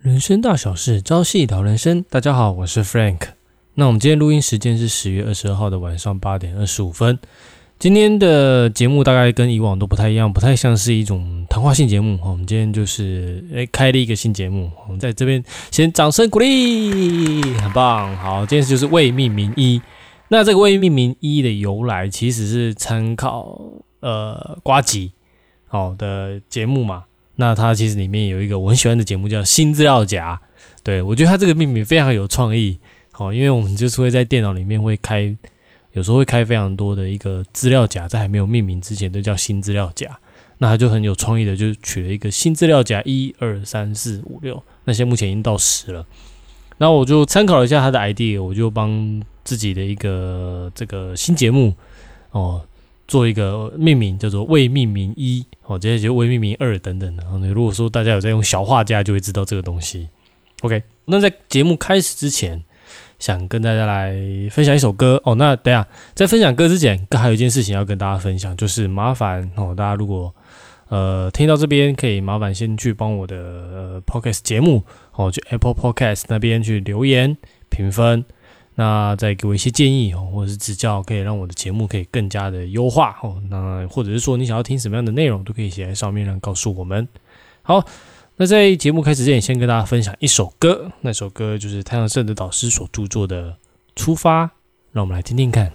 人生大小事，朝夕聊人生。大家好，我是 Frank。那我们今天录音时间是十月二十二号的晚上八点二十五分。今天的节目大概跟以往都不太一样，不太像是一种谈话性节目。我们今天就是诶开了一个新节目，我们在这边先掌声鼓励，很棒。好，今天就是未命名一。那这个未命名一的由来，其实是参考呃瓜吉好的节目嘛。那它其实里面有一个我很喜欢的节目叫新资料夹，对我觉得它这个命名非常有创意。好，因为我们就是会在电脑里面会开。有时候会开非常多的一个资料夹，在还没有命名之前都叫新资料夹。那它就很有创意的，就取了一个新资料夹，一二三四五六，那些目前已经到十了。那我就参考了一下它的 idea，我就帮自己的一个这个新节目哦做一个命名，叫做未命名一哦，接着就未命名二等等的。然后如果说大家有在用小画家，就会知道这个东西。OK，那在节目开始之前。想跟大家来分享一首歌哦。那等下在分享歌之前，还有一件事情要跟大家分享，就是麻烦哦，大家如果呃听到这边，可以麻烦先去帮我的呃 podcast 节目哦，去 Apple Podcast 那边去留言评分，那再给我一些建议哦，或者是指教，可以让我的节目可以更加的优化哦。那或者是说你想要听什么样的内容，都可以写在上面，让告诉我们。好。那在节目开始之前，先跟大家分享一首歌，那首歌就是太阳社的导师所著作的《出发》，让我们来听听看。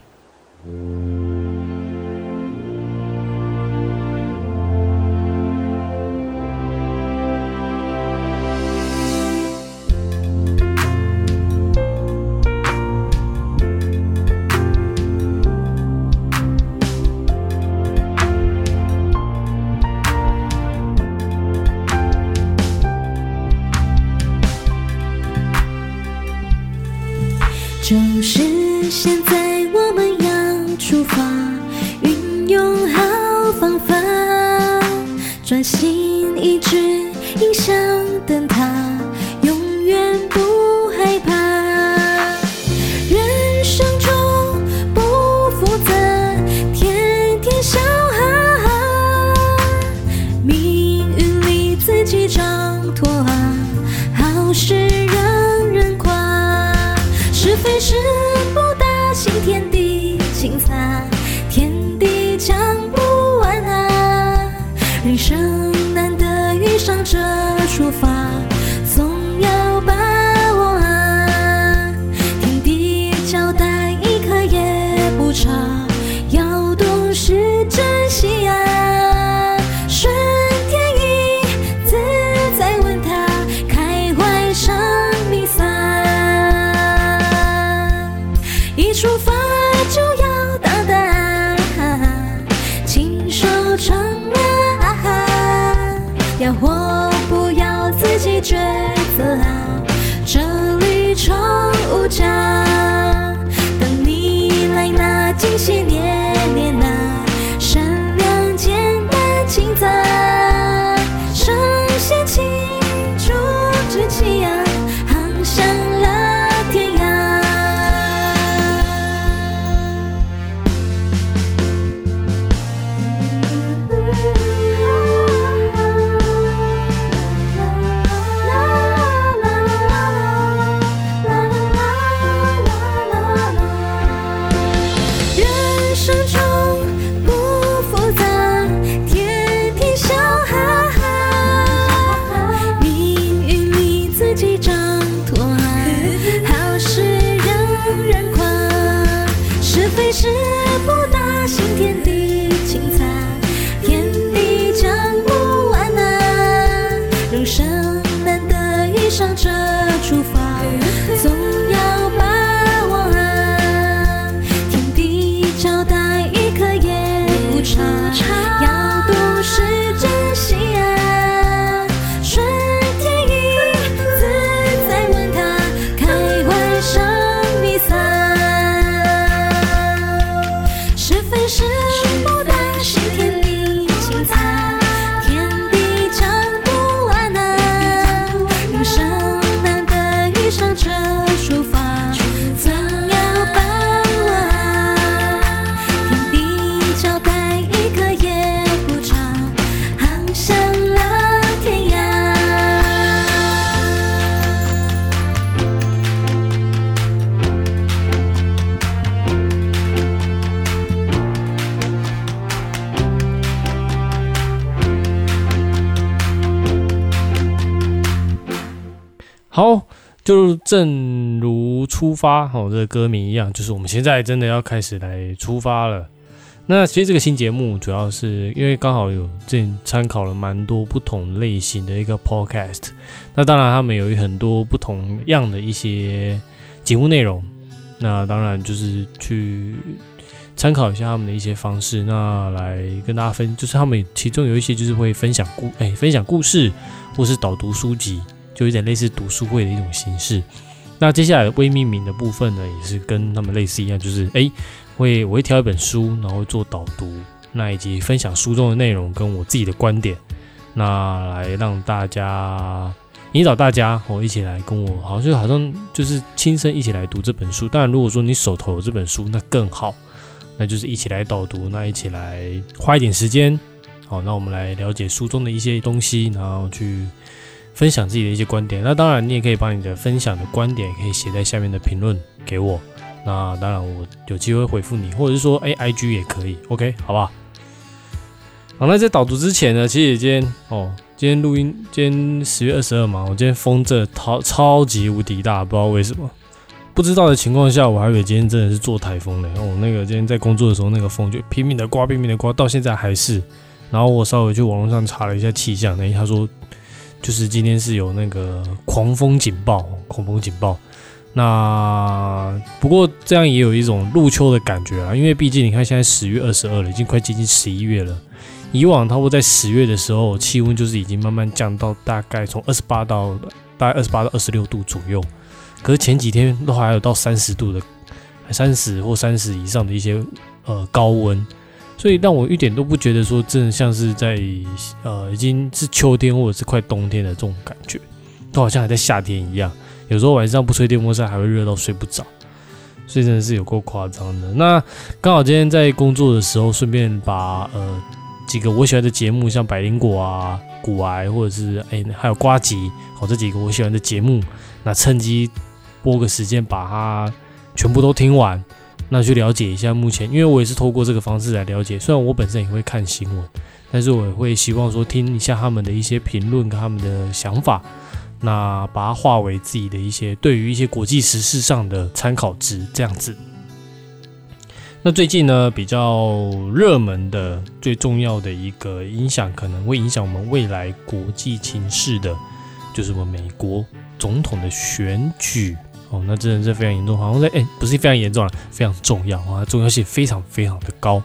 就是现在，我们要出发，运用好方法，专心一致，影响要或不要自己抉择啊，这里超无价。向着出发就正如出发哦，这个歌名一样，就是我们现在真的要开始来出发了。那其实这个新节目主要是因为刚好有这参考了蛮多不同类型的一个 podcast，那当然他们有很多不同样的一些节目内容，那当然就是去参考一下他们的一些方式，那来跟大家分，就是他们其中有一些就是会分享故哎分享故事，或是导读书籍，就有点类似读书会的一种形式。那接下来微命名的部分呢，也是跟他们类似一样，就是哎。会，我会挑一本书，然后做导读，那以及分享书中的内容跟我自己的观点，那来让大家引导大家，我一起来跟我，好像就好像就是亲身一起来读这本书。当然，如果说你手头有这本书，那更好，那就是一起来导读，那一起来花一点时间，好，那我们来了解书中的一些东西，然后去分享自己的一些观点。那当然，你也可以把你的分享的观点可以写在下面的评论给我。那当然，我有机会回复你，或者是说，哎，I G 也可以，OK，好吧。好，那在导读之前呢，其实今天哦，今天录音，今天十月二十二嘛，我今天风这超超级无敌大，不知道为什么，不知道的情况下，我还以为今天真的是做台风嘞。哦，那个今天在工作的时候，那个风就拼命的刮，拼命的刮，到现在还是。然后我稍微去网络上查了一下气象，哎，他说就是今天是有那个狂风警报，狂风警报。那不过这样也有一种入秋的感觉啊，因为毕竟你看现在十月二十二了，已经快接近十一月了。以往它会在十月的时候，气温就是已经慢慢降到大概从二十八到大概二十八到二十六度左右。可是前几天都还有到三十度的，三十或三十以上的一些呃高温，所以让我一点都不觉得说真的像是在呃已经是秋天或者是快冬天的这种感觉，都好像还在夏天一样。有时候晚上不吹电风扇还会热到睡不着，所以真的是有够夸张的。那刚好今天在工作的时候，顺便把呃几个我喜欢的节目，像百灵果啊、古癌或者是哎还有瓜吉，好这几个我喜欢的节目，那趁机播个时间把它全部都听完，那去了解一下目前，因为我也是透过这个方式来了解。虽然我本身也会看新闻，但是我也会希望说听一下他们的一些评论跟他们的想法。那把它化为自己的一些对于一些国际时事上的参考值，这样子。那最近呢，比较热门的、最重要的一个影响，可能会影响我们未来国际情势的，就是我们美国总统的选举哦。那真的是非常严重，好像在哎，不是非常严重了，非常重要啊，重要性非常非常的高。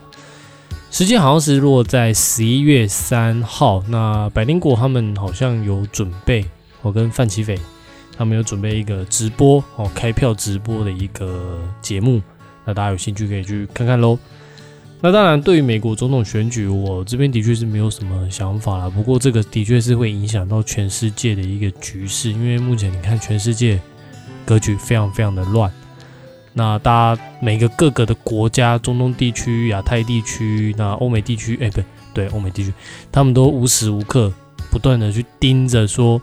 时间好像是落在十一月三号。那百灵果他们好像有准备。我跟范奇斐他们有准备一个直播哦，开票直播的一个节目，那大家有兴趣可以去看看喽。那当然，对于美国总统选举，我这边的确是没有什么想法啦。不过这个的确是会影响到全世界的一个局势，因为目前你看全世界格局非常非常的乱。那大家每个各个的国家，中东地区、亚太地区、那欧美地区，哎，不对，对欧美地区，他们都无时无刻不断的去盯着说。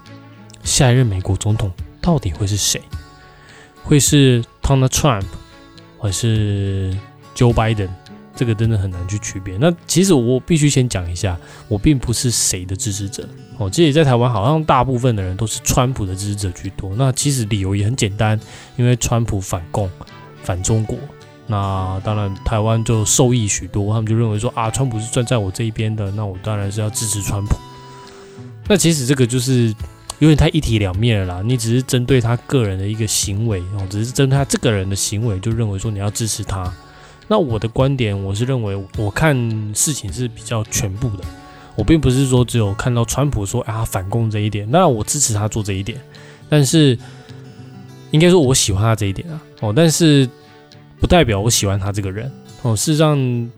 下一任美国总统到底会是谁？会是 Donald Trump 还是 Joe Biden？这个真的很难去区别。那其实我必须先讲一下，我并不是谁的支持者哦。其实，在台湾好像大部分的人都是川普的支持者居多。那其实理由也很简单，因为川普反共、反中国。那当然，台湾就受益许多。他们就认为说啊，川普是站在我这一边的，那我当然是要支持川普。那其实这个就是。有点太一体两面了啦！你只是针对他个人的一个行为哦，只是针对他这个人的行为，就认为说你要支持他。那我的观点，我是认为我看事情是比较全部的，我并不是说只有看到川普说啊反共这一点，那我支持他做这一点，但是应该说我喜欢他这一点啊哦，但是不代表我喜欢他这个人哦。事实上，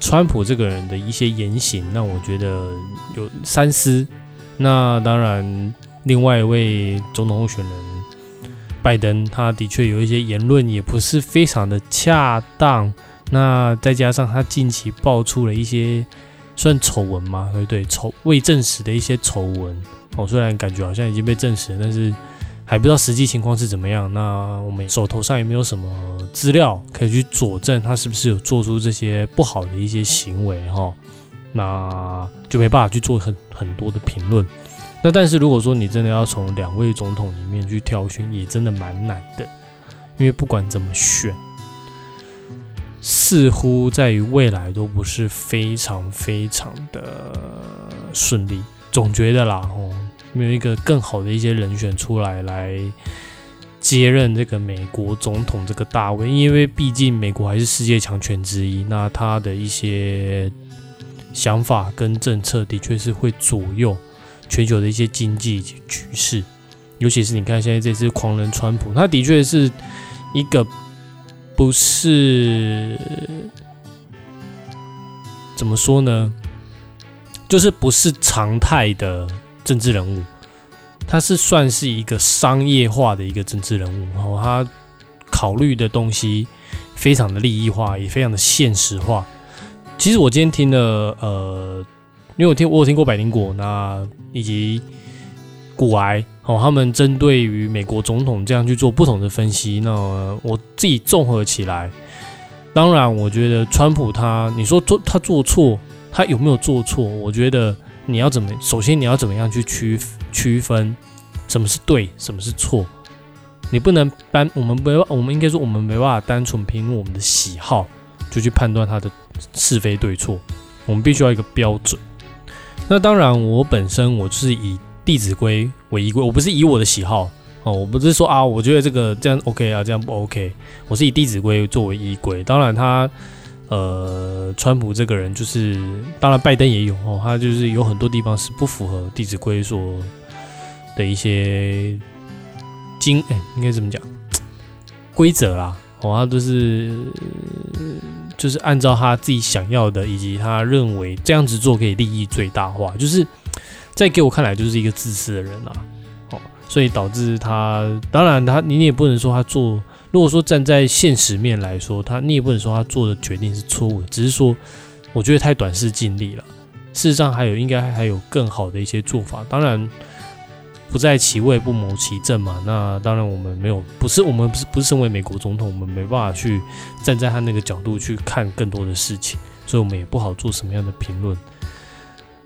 川普这个人的一些言行让我觉得有三思。那当然。另外一位总统候选人拜登，他的确有一些言论也不是非常的恰当。那再加上他近期爆出了一些算丑闻吗？对对，丑未证实的一些丑闻。哦，虽然感觉好像已经被证实，但是还不知道实际情况是怎么样。那我们手头上也没有什么资料可以去佐证他是不是有做出这些不好的一些行为哈。那就没办法去做很很多的评论。那但是如果说你真的要从两位总统里面去挑选，也真的蛮难的，因为不管怎么选，似乎在于未来都不是非常非常的顺利，总觉得啦，哦，没有一个更好的一些人选出来来接任这个美国总统这个大位，因为毕竟美国还是世界强权之一，那他的一些想法跟政策的确是会左右。全球的一些经济局势，尤其是你看现在这次狂人川普，他的确是一个不是怎么说呢，就是不是常态的政治人物，他是算是一个商业化的一个政治人物，然后他考虑的东西非常的利益化，也非常的现实化。其实我今天听了呃。因为我听我有听过百灵果，那以及古癌哦，他们针对于美国总统这样去做不同的分析。那我自己综合起来，当然我觉得川普他，你说做他做错，他有没有做错？我觉得你要怎么，首先你要怎么样去区区分什么是对，什么是错？你不能单我们没我们应该说我们没办法单纯凭我们的喜好就去判断他的是非对错，我们必须要一个标准。那当然，我本身我是以《弟子规》为依归，我不是以我的喜好哦，我不是说啊，我觉得这个这样 OK 啊，这样不 OK，我是以《弟子规》作为依归。当然，他呃，川普这个人就是，当然拜登也有哦，他就是有很多地方是不符合《弟子规》所的一些经，哎，应该怎么讲规则啦，哦，他都是。就是按照他自己想要的，以及他认为这样子做可以利益最大化，就是在给我看来就是一个自私的人啊，哦，所以导致他，当然他你也不能说他做，如果说站在现实面来说，他你也不能说他做的决定是错误的，只是说我觉得太短视尽力了，事实上还有应该还有更好的一些做法，当然。不在其位不谋其政嘛？那当然，我们没有，不是我们不是不是身为美国总统，我们没办法去站在他那个角度去看更多的事情，所以我们也不好做什么样的评论。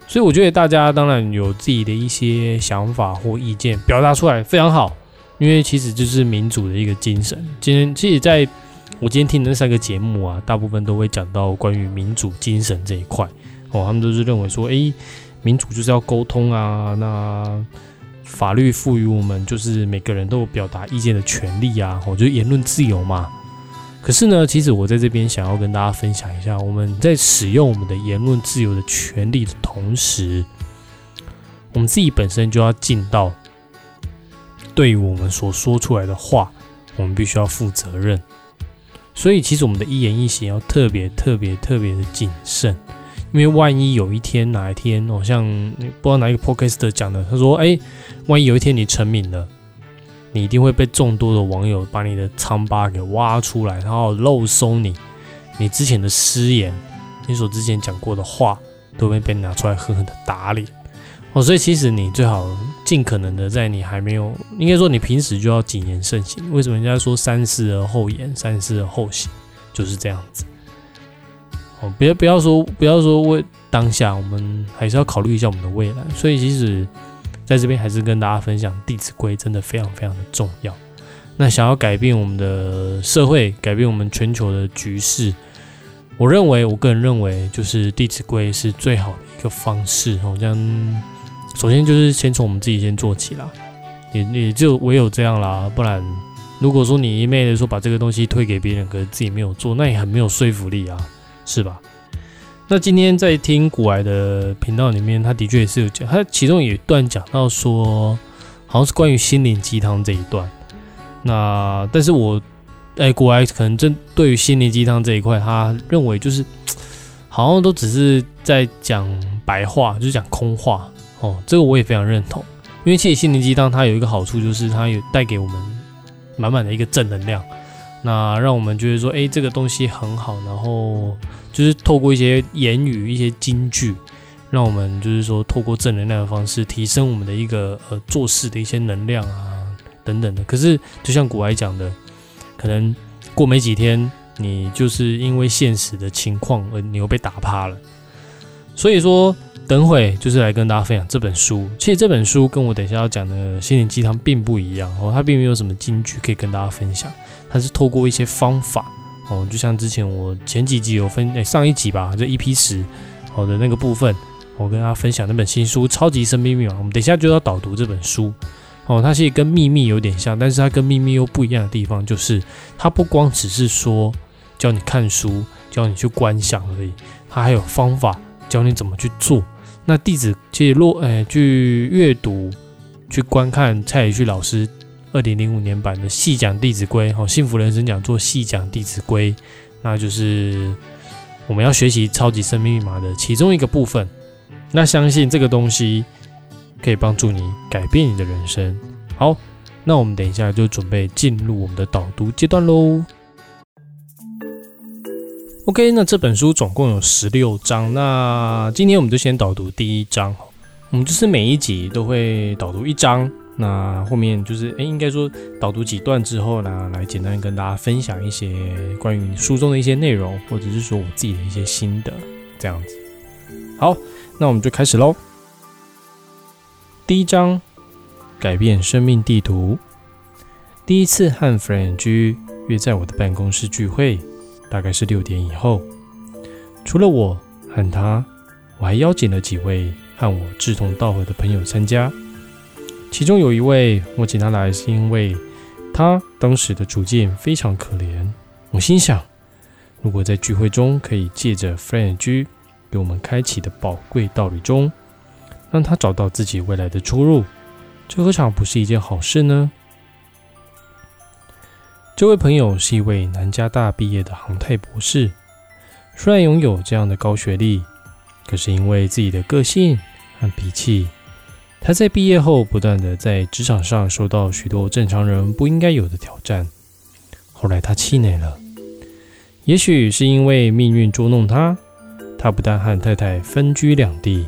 所以我觉得大家当然有自己的一些想法或意见表达出来非常好，因为其实就是民主的一个精神。今天其实在我今天听的那三个节目啊，大部分都会讲到关于民主精神这一块哦，他们都是认为说，诶，民主就是要沟通啊，那。法律赋予我们就是每个人都有表达意见的权利啊，我觉得言论自由嘛。可是呢，其实我在这边想要跟大家分享一下，我们在使用我们的言论自由的权利的同时，我们自己本身就要尽到对于我们所说出来的话，我们必须要负责任。所以，其实我们的一言一行要特别特别特别的谨慎。因为万一有一天哪一天，好像不知道哪一个 podcast 讲的，他说：“哎，万一有一天你成名了，你一定会被众多的网友把你的疮疤给挖出来，然后漏搜你，你之前的失言，你所之前讲过的话，都会被拿出来狠狠的打脸。哦，所以其实你最好尽可能的在你还没有，应该说你平时就要谨言慎行。为什么人家说三思而后言，三思而后行，就是这样子。”哦，不要不要说不要说为当下，我们还是要考虑一下我们的未来。所以，其实在这边还是跟大家分享，《弟子规》真的非常非常的重要。那想要改变我们的社会，改变我们全球的局势，我认为，我个人认为，就是《弟子规》是最好的一个方式。好像首先就是先从我们自己先做起啦，也也就唯有这样啦。不然，如果说你一昧的说把这个东西推给别人，可是自己没有做，那也很没有说服力啊。是吧？那今天在听古癌的频道里面，他的确也是有讲，他其中有一段讲到说，好像是关于心灵鸡汤这一段。那但是我，哎，古癌可能针对于心灵鸡汤这一块，他认为就是好像都只是在讲白话，就是讲空话哦。这个我也非常认同，因为其实心灵鸡汤它有一个好处，就是它有带给我们满满的一个正能量。那让我们觉得说，哎，这个东西很好，然后就是透过一些言语、一些金句，让我们就是说，透过正能量的方式，提升我们的一个呃做事的一些能量啊等等的。可是，就像古埃讲的，可能过没几天，你就是因为现实的情况而你又被打趴了。所以说，等会就是来跟大家分享这本书。其实这本书跟我等一下要讲的心灵鸡汤并不一样哦，它并没有什么金句可以跟大家分享，它是透过一些方法哦，就像之前我前几集有分，哎，上一集吧，这 EP 十好的那个部分，我跟大家分享那本新书《超级生命密码》，我们等一下就要导读这本书哦，它其实跟秘密有点像，但是它跟秘密又不一样的地方，就是它不光只是说教你看书，教你去观想而已，它还有方法教你怎么去做。那弟子其实落诶去阅读、去观看蔡宇旭老师二零零五年版的细讲《弟子规》哦，幸福人生讲座细讲《弟子规》，那就是我们要学习超级生命密码的其中一个部分。那相信这个东西可以帮助你改变你的人生。好，那我们等一下就准备进入我们的导读阶段喽。OK，那这本书总共有十六章，那今天我们就先导读第一章。我们就是每一集都会导读一章，那后面就是诶，应该说导读几段之后呢，来简单跟大家分享一些关于书中的一些内容，或者是说我自己的一些心得，这样子。好，那我们就开始喽。第一章，改变生命地图。第一次和 Frank 居约在我的办公室聚会。大概是六点以后，除了我和他，我还邀请了几位和我志同道合的朋友参加。其中有一位，我请他来是因为他当时的处境非常可怜。我心想，如果在聚会中可以借着 Friend 居给我们开启的宝贵道理中，让他找到自己未来的出路，这何尝不是一件好事呢？这位朋友是一位南加大毕业的航太博士，虽然拥有这样的高学历，可是因为自己的个性和脾气，他在毕业后不断的在职场上受到许多正常人不应该有的挑战。后来他气馁了，也许是因为命运捉弄他，他不但和太太分居两地，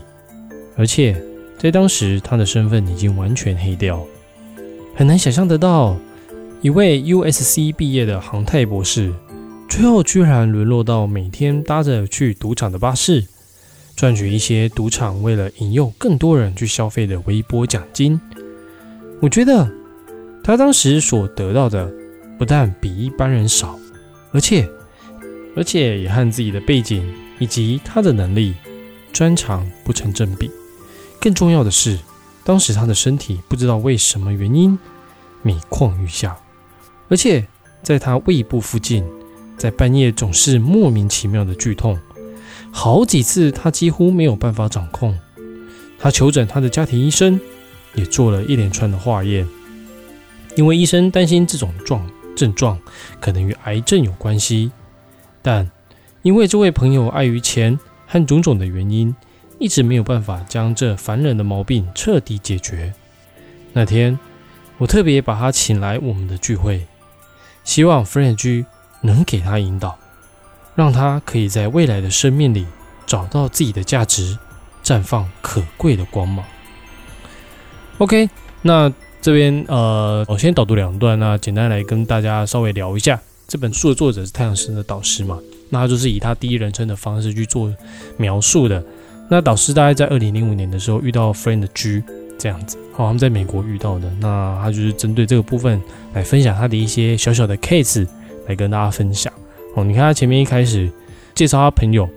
而且在当时他的身份已经完全黑掉，很难想象得到。一位 USC 毕业的航太博士，最后居然沦落到每天搭着去赌场的巴士，赚取一些赌场为了引诱更多人去消费的微薄奖金。我觉得他当时所得到的不但比一般人少，而且而且也和自己的背景以及他的能力专长不成正比。更重要的是，当时他的身体不知道为什么原因每况愈下。而且在他胃部附近，在半夜总是莫名其妙的剧痛，好几次他几乎没有办法掌控。他求诊他的家庭医生，也做了一连串的化验，因为医生担心这种状症状可能与癌症有关系。但因为这位朋友碍于钱和种种的原因，一直没有办法将这烦人的毛病彻底解决。那天，我特别把他请来我们的聚会。希望 Frank 能给他引导，让他可以在未来的生命里找到自己的价值，绽放可贵的光芒。OK，那这边呃，我先导读两段，那简单来跟大家稍微聊一下。这本书的作者是太阳神的导师嘛？那他就是以他第一人称的方式去做描述的。那导师大概在二零零五年的时候遇到 Friend G。这样子，好，他们在美国遇到的，那他就是针对这个部分来分享他的一些小小的 case 来跟大家分享。你看他前面一开始介绍他朋友，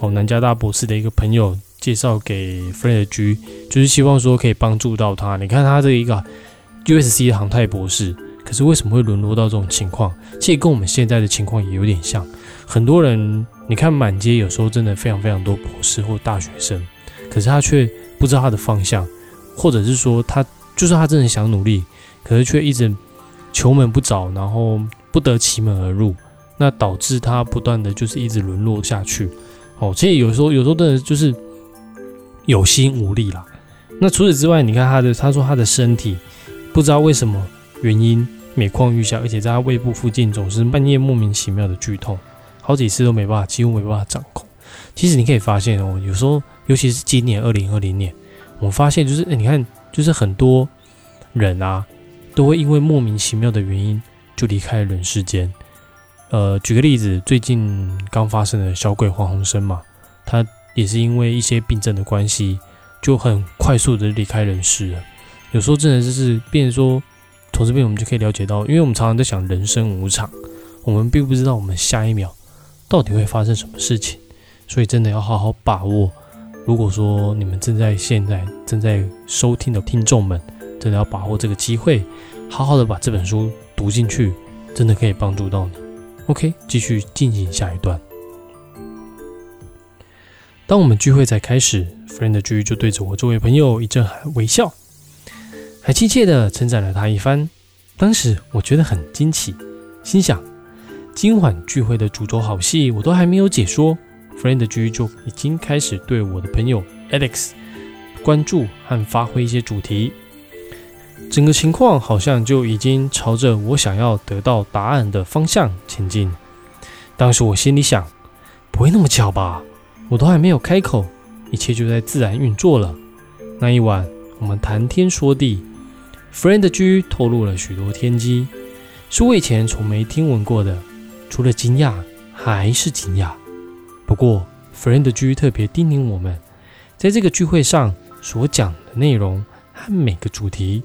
哦，南加大博士的一个朋友介绍给 Fred G，就是希望说可以帮助到他。你看他这一个 USC 的航太博士，可是为什么会沦落到这种情况？其实跟我们现在的情况也有点像。很多人，你看满街有时候真的非常非常多博士或大学生，可是他却不知道他的方向。或者是说，他就算他真的想努力，可是却一直求门不着，然后不得其门而入，那导致他不断的就是一直沦落下去。哦，其实有时候有时候真的就是有心无力啦。那除此之外，你看他的，他说他的身体不知道为什么原因每况愈下，而且在他胃部附近总是半夜莫名其妙的剧痛，好几次都没办法，几乎没办法掌控。其实你可以发现哦，有时候尤其是今年二零二零年。我发现就是，你看，就是很多人啊，都会因为莫名其妙的原因就离开人世间。呃，举个例子，最近刚发生的小鬼黄鸿升嘛，他也是因为一些病症的关系，就很快速的离开人世了。有时候真的就是变说，从这边我们就可以了解到，因为我们常常在想人生无常，我们并不知道我们下一秒到底会发生什么事情，所以真的要好好把握。如果说你们正在现在正在收听的听众们，真的要把握这个机会，好好的把这本书读进去，真的可以帮助到你。OK，继续进行下一段。当我们聚会才开始，Friend G 就对着我这位朋友一阵微笑，还亲切的称赞了他一番。当时我觉得很惊奇，心想今晚聚会的主轴好戏我都还没有解说，Friend G 就已经开始对我的朋友 Alex 关注和发挥一些主题。整个情况好像就已经朝着我想要得到答案的方向前进。当时我心里想，不会那么巧吧？我都还没有开口，一切就在自然运作了。那一晚，我们谈天说地，Friend G 透露了许多天机，是我以前从没听闻过的。除了惊讶，还是惊讶。不过，Friend G 特别叮咛我们，在这个聚会上所讲的内容和每个主题，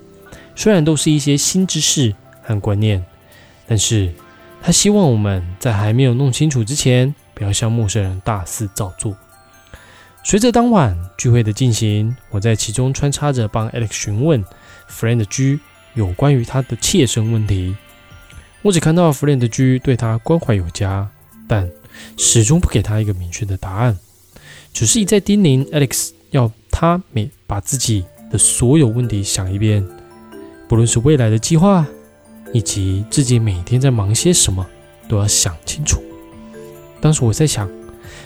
虽然都是一些新知识和观念，但是他希望我们在还没有弄清楚之前。不要向陌生人大肆造作。随着当晚聚会的进行，我在其中穿插着帮 Alex 询问 Friend G 有关于他的切身问题。我只看到 Friend G 对他关怀有加，但始终不给他一个明确的答案，只是一再叮咛 Alex 要他每把自己的所有问题想一遍，不论是未来的计划，以及自己每天在忙些什么，都要想清楚。当时我在想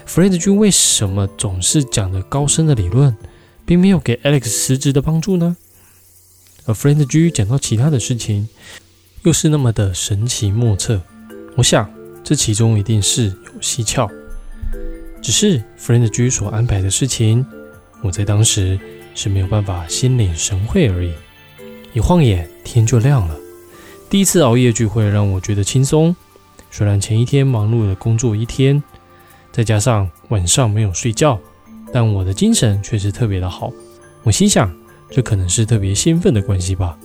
，Friend 君为什么总是讲着高深的理论，并没有给 Alex 实质的帮助呢？而 Friend 君讲到其他的事情，又是那么的神奇莫测。我想，这其中一定是有蹊跷。只是 Friend 君所安排的事情，我在当时是没有办法心领神会而已。一晃眼，天就亮了。第一次熬夜聚会让我觉得轻松。虽然前一天忙碌的工作一天，再加上晚上没有睡觉，但我的精神却是特别的好。我心想，这可能是特别兴奋的关系吧，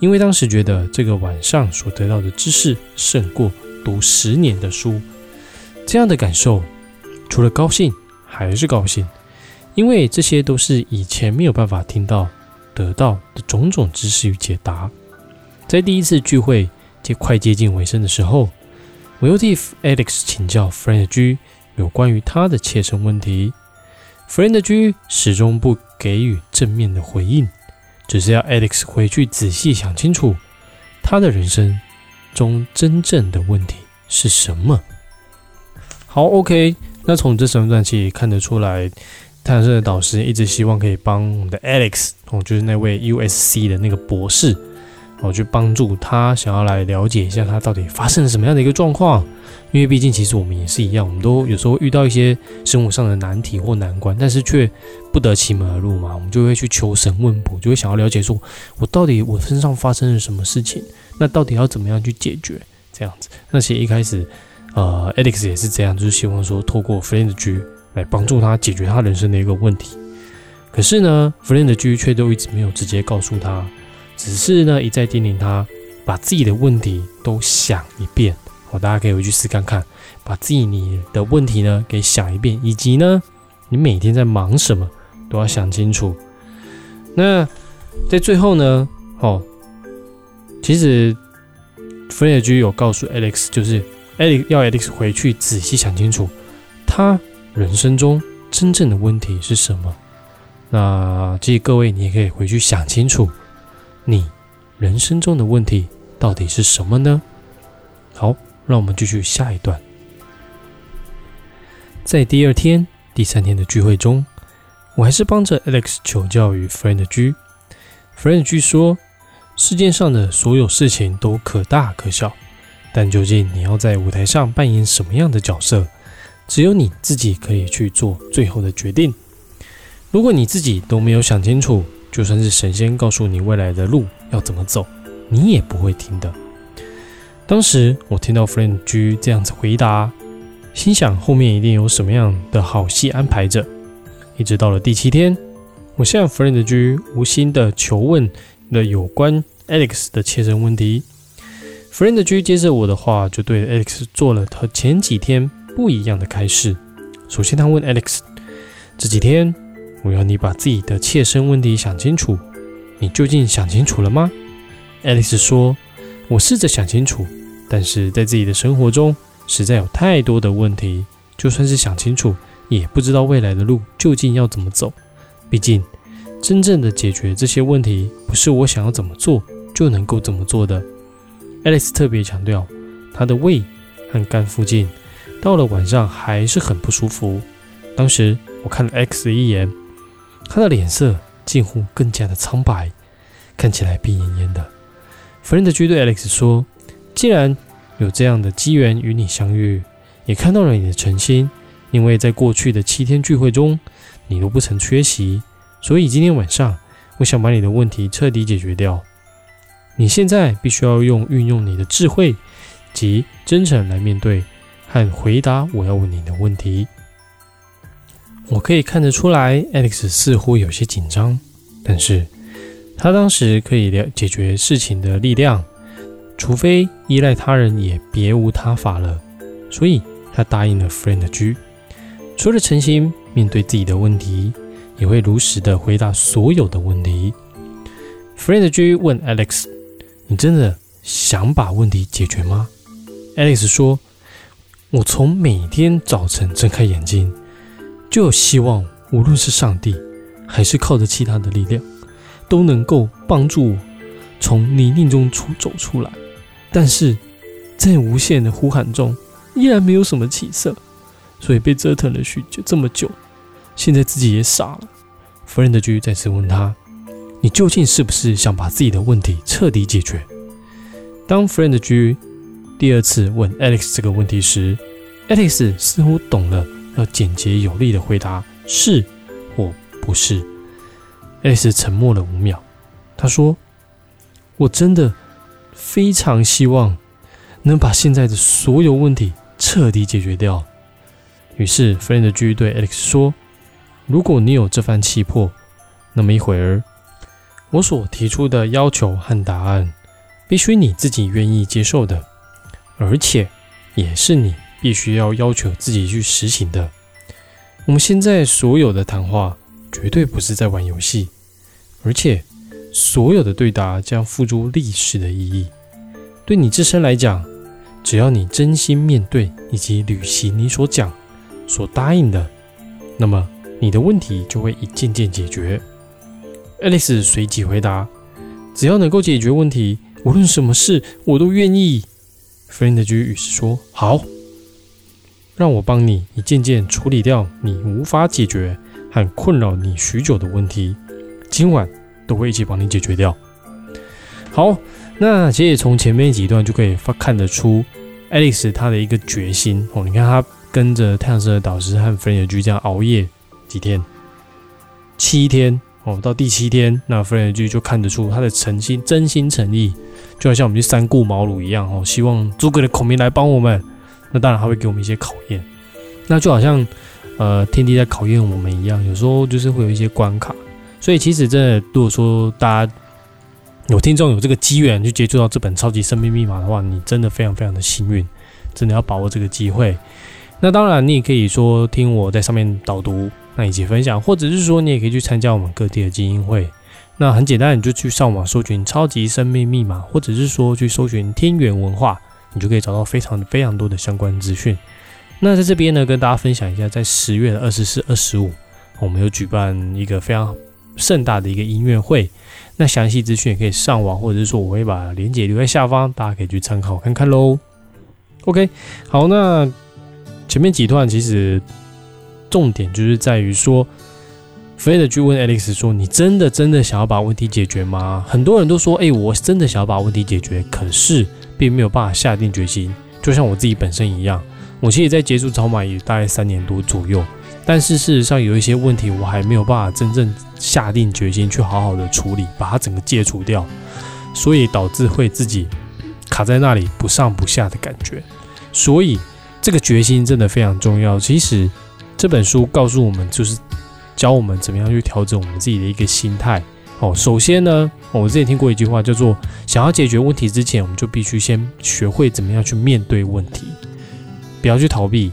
因为当时觉得这个晚上所得到的知识胜过读十年的书。这样的感受，除了高兴还是高兴，因为这些都是以前没有办法听到、得到的种种知识与解答。在第一次聚会接快接近尾声的时候。我又替 Alex 请教 Friend G 有关于他的切身问题，Friend G 始终不给予正面的回应，只是要 Alex 回去仔细想清楚他的人生中真正的问题是什么。好，OK，那从这三段其实看得出来，泰山的导师一直希望可以帮我们的 Alex 哦，就是那位 USC 的那个博士。我去帮助他，想要来了解一下他到底发生了什么样的一个状况。因为毕竟，其实我们也是一样，我们都有时候遇到一些生活上的难题或难关，但是却不得其门而入嘛。我们就会去求神问卜，就会想要了解说，我到底我身上发生了什么事情？那到底要怎么样去解决？这样子。那其实一开始，呃，Alex 也是这样，就是希望说，透过 Friend G 来帮助他解决他人生的一个问题。可是呢，Friend G 却都一直没有直接告诉他。只是呢，一再叮咛他把自己的问题都想一遍。好，大家可以回去试看看，把自己你的问题呢给想一遍，以及呢，你每天在忙什么都要想清楚。那在最后呢，哦，其实 f r e d G 有告诉 Alex，就是 Alex 要 Alex 回去仔细想清楚，他人生中真正的问题是什么。那其实各位，你也可以回去想清楚。你人生中的问题到底是什么呢？好，让我们继续下一段。在第二天、第三天的聚会中，我还是帮着 Alex 求教于 Friend G。Friend G 说：“世界上的所有事情都可大可小，但究竟你要在舞台上扮演什么样的角色，只有你自己可以去做最后的决定。如果你自己都没有想清楚，”就算是神仙告诉你未来的路要怎么走，你也不会听的。当时我听到 Friend G 这样子回答，心想后面一定有什么样的好戏安排着。一直到了第七天，我向 Friend G 无心的求问了有关 Alex 的切身问题。Friend G 接着我的话，就对 Alex 做了他前几天不一样的开始。首先，他问 Alex：“ 这几天，我要你把自己的切身问题想清楚，你究竟想清楚了吗？”Alex 说：“我试着想清楚，但是在自己的生活中，实在有太多的问题，就算是想清楚，也不知道未来的路究竟要怎么走。毕竟，真正的解决这些问题，不是我想要怎么做就能够怎么做的。”Alex 特别强调，他的胃和肝附近。到了晚上还是很不舒服。当时我看了 X 一眼，他的脸色近乎更加的苍白，看起来病恹恹的。弗兰德居对 Alex 说：“既然有这样的机缘与你相遇，也看到了你的诚心，因为在过去的七天聚会中，你都不曾缺席，所以今天晚上我想把你的问题彻底解决掉。你现在必须要用运用你的智慧及真诚来面对。”和回答我要问你的问题。我可以看得出来，Alex 似乎有些紧张，但是他当时可以了解决事情的力量，除非依赖他人，也别无他法了。所以他答应了 Friend G，除了诚心面对自己的问题，也会如实的回答所有的问题。Friend G 问 Alex：“ 你真的想把问题解决吗？”Alex 说。我从每天早晨睁开眼睛，就有希望，无论是上帝，还是靠着其他的力量，都能够帮助我从泥泞中出走出来。但是在无限的呼喊中，依然没有什么起色，所以被折腾了许久，这么久，现在自己也傻了。弗兰德居再次问他：“你究竟是不是想把自己的问题彻底解决？”当弗兰德居。第二次问 Alex 这个问题时，Alex 似乎懂了，要简洁有力的回答是或不是。Alex 沉默了五秒，他说：“我真的非常希望能把现在的所有问题彻底解决掉。”于是 Friend G 对 Alex 说：“如果你有这番气魄，那么一会儿我所提出的要求和答案，必须你自己愿意接受的。”而且，也是你必须要要求自己去实行的。我们现在所有的谈话，绝对不是在玩游戏，而且所有的对答将付诸历史的意义。对你自身来讲，只要你真心面对以及履行你所讲、所答应的，那么你的问题就会一件件解决。爱丽丝随即回答：“只要能够解决问题，无论什么事，我都愿意。” Friend 居于是说：“好，让我帮你一件件处理掉你无法解决和困扰你许久的问题，今晚都会一起帮你解决掉。”好，那其实从前面几段就可以发看得出，Alex 他的一个决心哦。你看他跟着太阳神的导师和 Friend 居这样熬夜几天，七天哦，到第七天，那 Friend 居就看得出他的诚心、真心诚意。就好像我们去三顾茅庐一样哦，希望诸葛的孔明来帮我们。那当然他会给我们一些考验。那就好像呃天地在考验我们一样，有时候就是会有一些关卡。所以其实真的，如果说大家有听众有这个机缘去接触到这本超级生命密码的话，你真的非常非常的幸运，真的要把握这个机会。那当然，你也可以说听我在上面导读，那一起分享，或者是说你也可以去参加我们各地的精英会。那很简单，你就去上网搜寻“超级生命密码”，或者是说去搜寻“天元文化”，你就可以找到非常非常多的相关资讯。那在这边呢，跟大家分享一下，在十月的二十四、二十五，我们有举办一个非常盛大的一个音乐会。那详细资讯也可以上网，或者是说我会把链接留在下方，大家可以去参考看看喽。OK，好，那前面几段其实重点就是在于说。弗雷德去问 Alex 说：“你真的真的想要把问题解决吗？”很多人都说：“哎，我真的想要把问题解决，可是并没有办法下定决心。”就像我自己本身一样，我其实在接触超马也大概三年多左右，但是事实上有一些问题我还没有办法真正下定决心去好好的处理，把它整个戒除掉，所以导致会自己卡在那里不上不下的感觉。所以这个决心真的非常重要。其实这本书告诉我们，就是。教我们怎么样去调整我们自己的一个心态。哦，首先呢，我之前听过一句话叫做：想要解决问题之前，我们就必须先学会怎么样去面对问题，不要去逃避。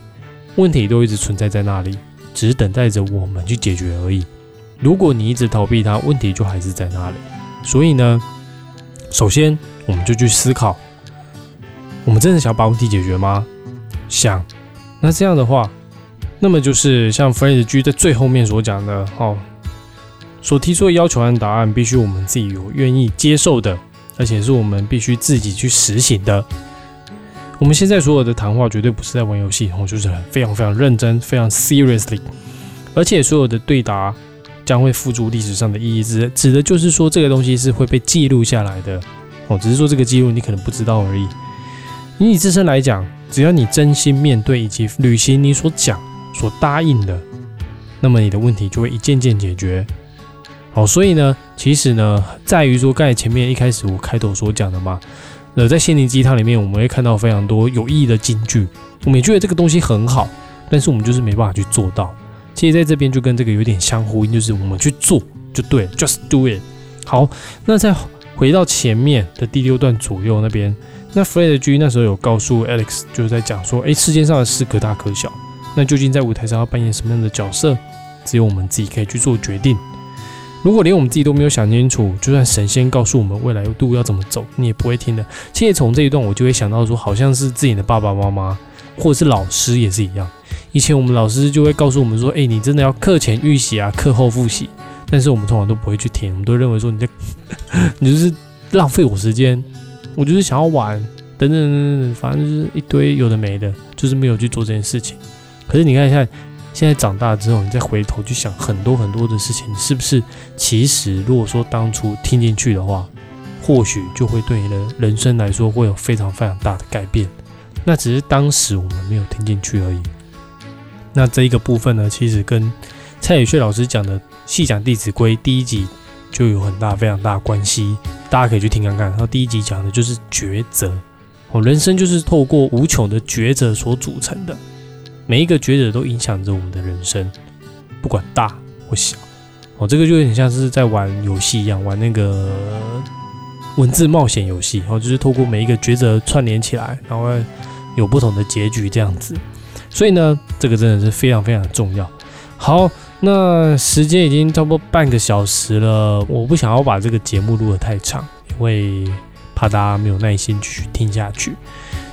问题都一直存在在那里，只是等待着我们去解决而已。如果你一直逃避它，问题就还是在那里。所以呢，首先我们就去思考：我们真的想要把问题解决吗？想。那这样的话，那么就是像 f r e d G 在最后面所讲的，哦，所提出的要求和答案，必须我们自己有愿意接受的，而且是我们必须自己去实行的。我们现在所有的谈话绝对不是在玩游戏，哦，就是很非常非常认真，非常 seriously，而且所有的对答将会付诸历史上的意义，指指的就是说这个东西是会被记录下来的，哦，只是说这个记录你可能不知道而已。以你自身来讲。只要你真心面对以及履行你所讲、所答应的，那么你的问题就会一件件解决。好，所以呢，其实呢，在于说刚才前面一开始我开头所讲的嘛，呃，在心灵鸡汤里面，我们会看到非常多有意义的金句，我们也觉得这个东西很好，但是我们就是没办法去做到。其实在这边就跟这个有点相呼应，就是我们去做就对，just do it。好，那再回到前面的第六段左右那边。那 Fred G 那时候有告诉 Alex，就是在讲说，哎，世界上的事可大可小，那究竟在舞台上要扮演什么样的角色，只有我们自己可以去做决定。如果连我们自己都没有想清楚，就算神仙告诉我们未来路要怎么走，你也不会听的。其实从这一段，我就会想到说，好像是自己的爸爸妈妈，或者是老师也是一样。以前我们老师就会告诉我们说，哎，你真的要课前预习啊，课后复习。但是我们通常都不会去听，我们都认为说，你在，你就是浪费我时间。我就是想要玩，等等等等，反正就是一堆有的没的，就是没有去做这件事情。可是你看一下，现在长大之后，你再回头去想很多很多的事情，是不是？其实如果说当初听进去的话，或许就会对你的人生来说会有非常非常大的改变。那只是当时我们没有听进去而已。那这一个部分呢，其实跟蔡宇旭老师讲的《细讲弟子规》第一集就有很大非常大的关系。大家可以去听看看，然后第一集讲的就是抉择哦，人生就是透过无穷的抉择所组成的，每一个抉择都影响着我们的人生，不管大或小哦，这个就有点像是在玩游戏一样，玩那个文字冒险游戏，然后就是透过每一个抉择串联起来，然后有不同的结局这样子，所以呢，这个真的是非常非常重要。好。那时间已经差不多半个小时了，我不想要把这个节目录得太长，因为怕大家没有耐心继续听下去。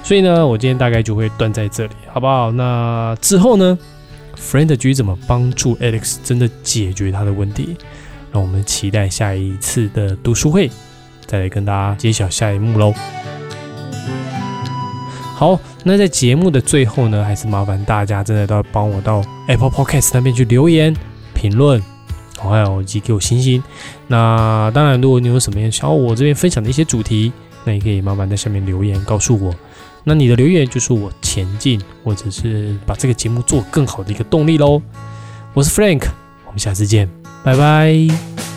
所以呢，我今天大概就会断在这里，好不好？那之后呢，Friend G 怎么帮助 Alex 真的解决他的问题？让我们期待下一次的读书会，再来跟大家揭晓下一幕喽。好，那在节目的最后呢，还是麻烦大家真的都要帮我到 Apple Podcast 那边去留言、评论，还有以及给我星星。那当然，如果你有什么想要我这边分享的一些主题，那也可以麻烦在下面留言告诉我。那你的留言就是我前进或者是把这个节目做更好的一个动力喽。我是 Frank，我们下次见，拜拜。